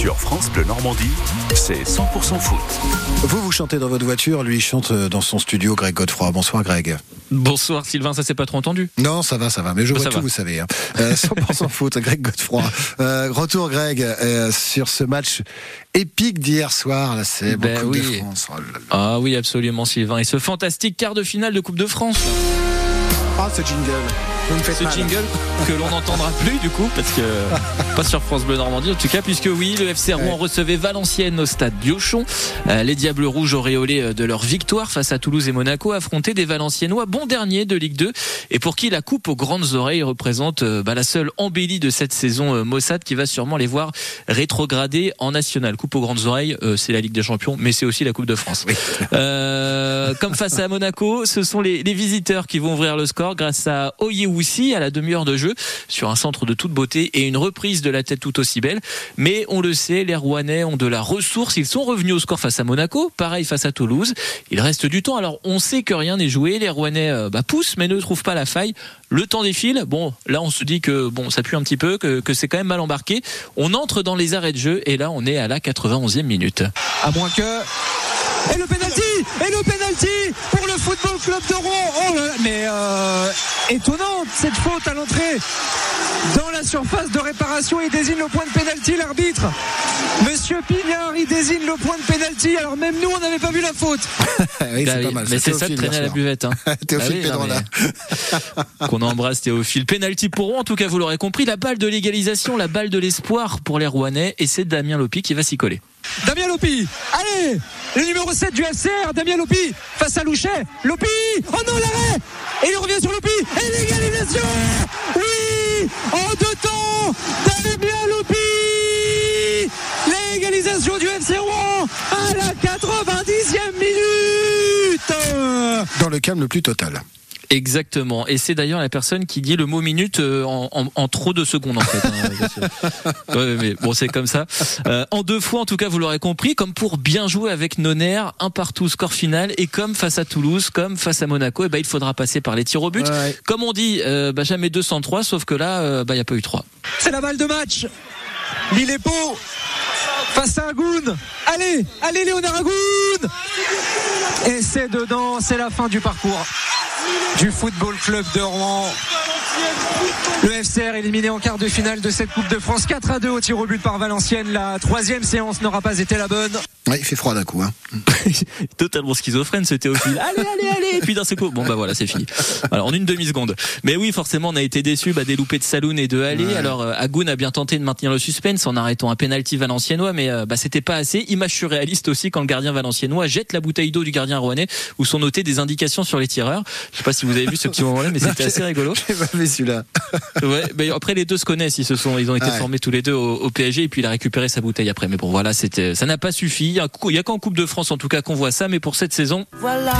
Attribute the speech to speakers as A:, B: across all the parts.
A: Sur France Bleu Normandie, c'est 100% foot.
B: Vous, vous chantez dans votre voiture, lui, il chante dans son studio, Greg Godefroy. Bonsoir, Greg.
C: Bonsoir, Sylvain, ça s'est pas trop entendu?
B: Non, ça va, ça va, mais je
C: Bah,
B: vois
C: ça
B: tout,
C: va.
B: vous savez. hein. Euh, 100% foot, Greg Godefroy. Euh, retour, Greg, euh, sur ce match épique d'hier soir, célèbre
C: Ben
B: Coupe de. France. Oh là là.
C: Ah oui, absolument, Sylvain. Et ce fantastique quart de finale de Coupe de France.
B: Ah, ce jingle. Vous me faites
C: Ce
B: mal.
C: jingle que l'on n'entendra plus du coup, parce que pas sur France Bleu Normandie en tout cas, puisque oui, le FC Rouen recevait Valenciennes au stade Diochon. Euh, les Diables Rouges auréolés euh, de leur victoire face à Toulouse et Monaco affrontaient des Valenciennois bon dernier de Ligue 2 et pour qui la coupe aux grandes oreilles représente euh, bah, la seule embellie de cette saison Mossad qui va sûrement les voir rétrograder en national. Coupe aux grandes oreilles, c'est la Ligue des Champions, mais c'est aussi la Coupe de France.
B: Oui.
C: Euh, comme face à Monaco, ce sont les, les visiteurs qui vont ouvrir le score grâce à Oyewoussi à la demi-heure de jeu sur un centre de toute beauté et une reprise de la tête tout aussi belle. Mais on le sait, les Rouennais ont de la ressource. Ils sont revenus au score face à Monaco, pareil face à Toulouse. Il reste du temps. Alors on sait que rien n'est joué. Les Rouennais euh, bah, poussent mais ne trouvent pas la faille. Le temps défile. Bon, là on se dit que bon ça pue un petit peu, que, que c'est quand même mal embarqué. On entre dans les arrêts de jeu et là on est à la 91e minute.
D: à moins que. Et le penalty Et le penalty pour le Football Club de Rouen Oh Mais euh, étonnante cette faute à l'entrée dans la surface de réparation. Il désigne le point de penalty, l'arbitre. Monsieur Pignard, il désigne le point de penalty. Alors même nous, on n'avait pas vu la faute.
B: oui,
C: Bah
B: c'est pas
C: oui,
B: mal.
C: mais c'est ça de
B: Théophile
C: traîner à la buvette. Hein.
B: Théophile
C: Ah oui, mais- Qu'on embrasse Théophile. Penalty pour Rouen, en tout cas, vous l'aurez compris. La balle de l'égalisation, la balle de l'espoir pour les Rouennais. Et c'est Damien Lopi qui va s'y coller.
D: Damien Lopi Allez Le numéro 7 du FCR, Damien Lopi face à Louchet. Lopi Oh non, l'arrêt. Et il revient sur Lopi. Et l'égalisation Oui En deux temps Damien Lopi. L'égalisation du FC Rouen à la 90e minute.
B: Dans le calme le plus total.
C: Exactement. Et c'est d'ailleurs la personne qui dit le mot minute euh, en, en- en trop de secondes, en fait. hein, Ouais, mais bon, c'est comme ça. Euh, en deux fois, en tout cas, vous l'aurez compris, comme pour bien jouer avec Noner, un partout score final, et comme face à Toulouse, comme face à Monaco, et ben il faudra passer par les tirs au but.
B: Ouais.
C: Comme on dit, euh, bah, jamais 203, sauf que là, euh, bah, il n'y a pas eu 3.
D: C'est la balle de match. Lilepo face à Agoun. Allez, allez Léonard Agoun. Et c'est dedans, c'est la fin du parcours du Football Club de Rouen. Le FCR éliminé en quart de finale de cette Coupe de France 4 à 2 au tir au but par Valenciennes. La troisième séance n'aura pas été la bonne.
B: Ouais, il fait froid d'un coup. Hein.
C: Totalement schizophrène ce Théophile. Allez, allez, allez Et puis d'un seul coup, bon bah voilà, c'est fini. Alors en une demi-seconde. Mais oui, forcément, on a été déçus bah, des loupés de Saloun et de Allé.
B: Ouais.
C: Alors euh, Agoun a bien tenté de maintenir le suspense en arrêtant un penalty valenciennois, mais euh, bah, c'était pas assez. Image surréaliste aussi quand le gardien valenciennois jette la bouteille d'eau du gardien rouennais où sont notées des indications sur les tireurs. Je sais pas si vous avez vu ce petit moment-là, mais c'était assez rigolo.
B: J'ai pas vu celui-là.
C: Ouais, mais après les deux se connaissent, ils se sont, ils ont été
B: Ouais.
C: formés tous les deux au, au PSG et puis il a récupéré sa bouteille après. Mais bon, voilà, c'était, ça n'a pas suffi. Il y a, il y a qu'en Coupe de France en tout cas qu'on voit ça, mais pour cette saison,
E: Voilà,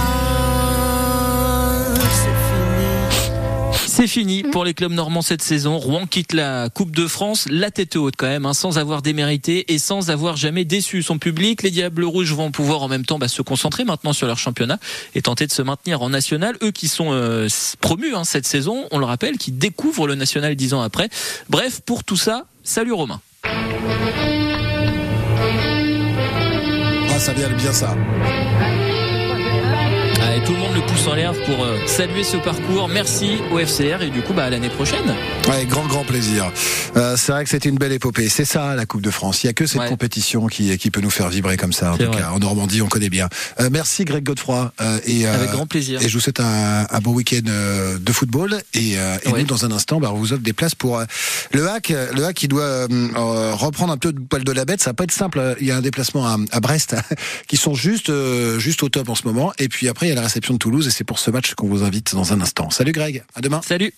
E: c'est fini.
C: c'est fini pour les clubs normands cette saison. Rouen quitte la Coupe de France, la tête haute quand même, hein, sans avoir démérité et sans avoir jamais déçu son public. Les Diables Rouges vont pouvoir en même temps bah, se concentrer maintenant sur leur championnat et tenter de se maintenir en national. Eux qui sont euh, promus hein, cette saison, on le rappelle, qui découvrent le national dix ans après. Bref, pour tout ça, salut Romain.
B: Ça vient bien ça.
C: Et tout le monde le pouce en l'air pour euh, saluer ce parcours. Merci au FCR et du coup bah, à l'année prochaine.
B: Ouais, grand, grand plaisir. Euh, c'est vrai que c'était une belle épopée. C'est ça, la Coupe de France. Il y a que cette
C: Ouais.
B: compétition qui, qui peut nous faire vibrer comme ça. En tout
C: vrai.
B: cas, en Normandie, on connaît bien. Euh, merci, Greg Godefroy. Et,
C: Avec grand plaisir.
B: Et je vous souhaite un, un bon week-end de football. Et, et
C: Ouais.
B: nous, dans un instant, bah, on vous offre des places pour le hack. Le hack qui doit reprendre un peu de poil de la bête. Ça va pas être simple. Il y a un déplacement à, à Brest qui sont juste, juste au top en ce moment. Et puis après, il y a réception de Toulouse. Et c'est pour ce match qu'on vous invite dans un instant. Salut, Greg. À demain.
C: Salut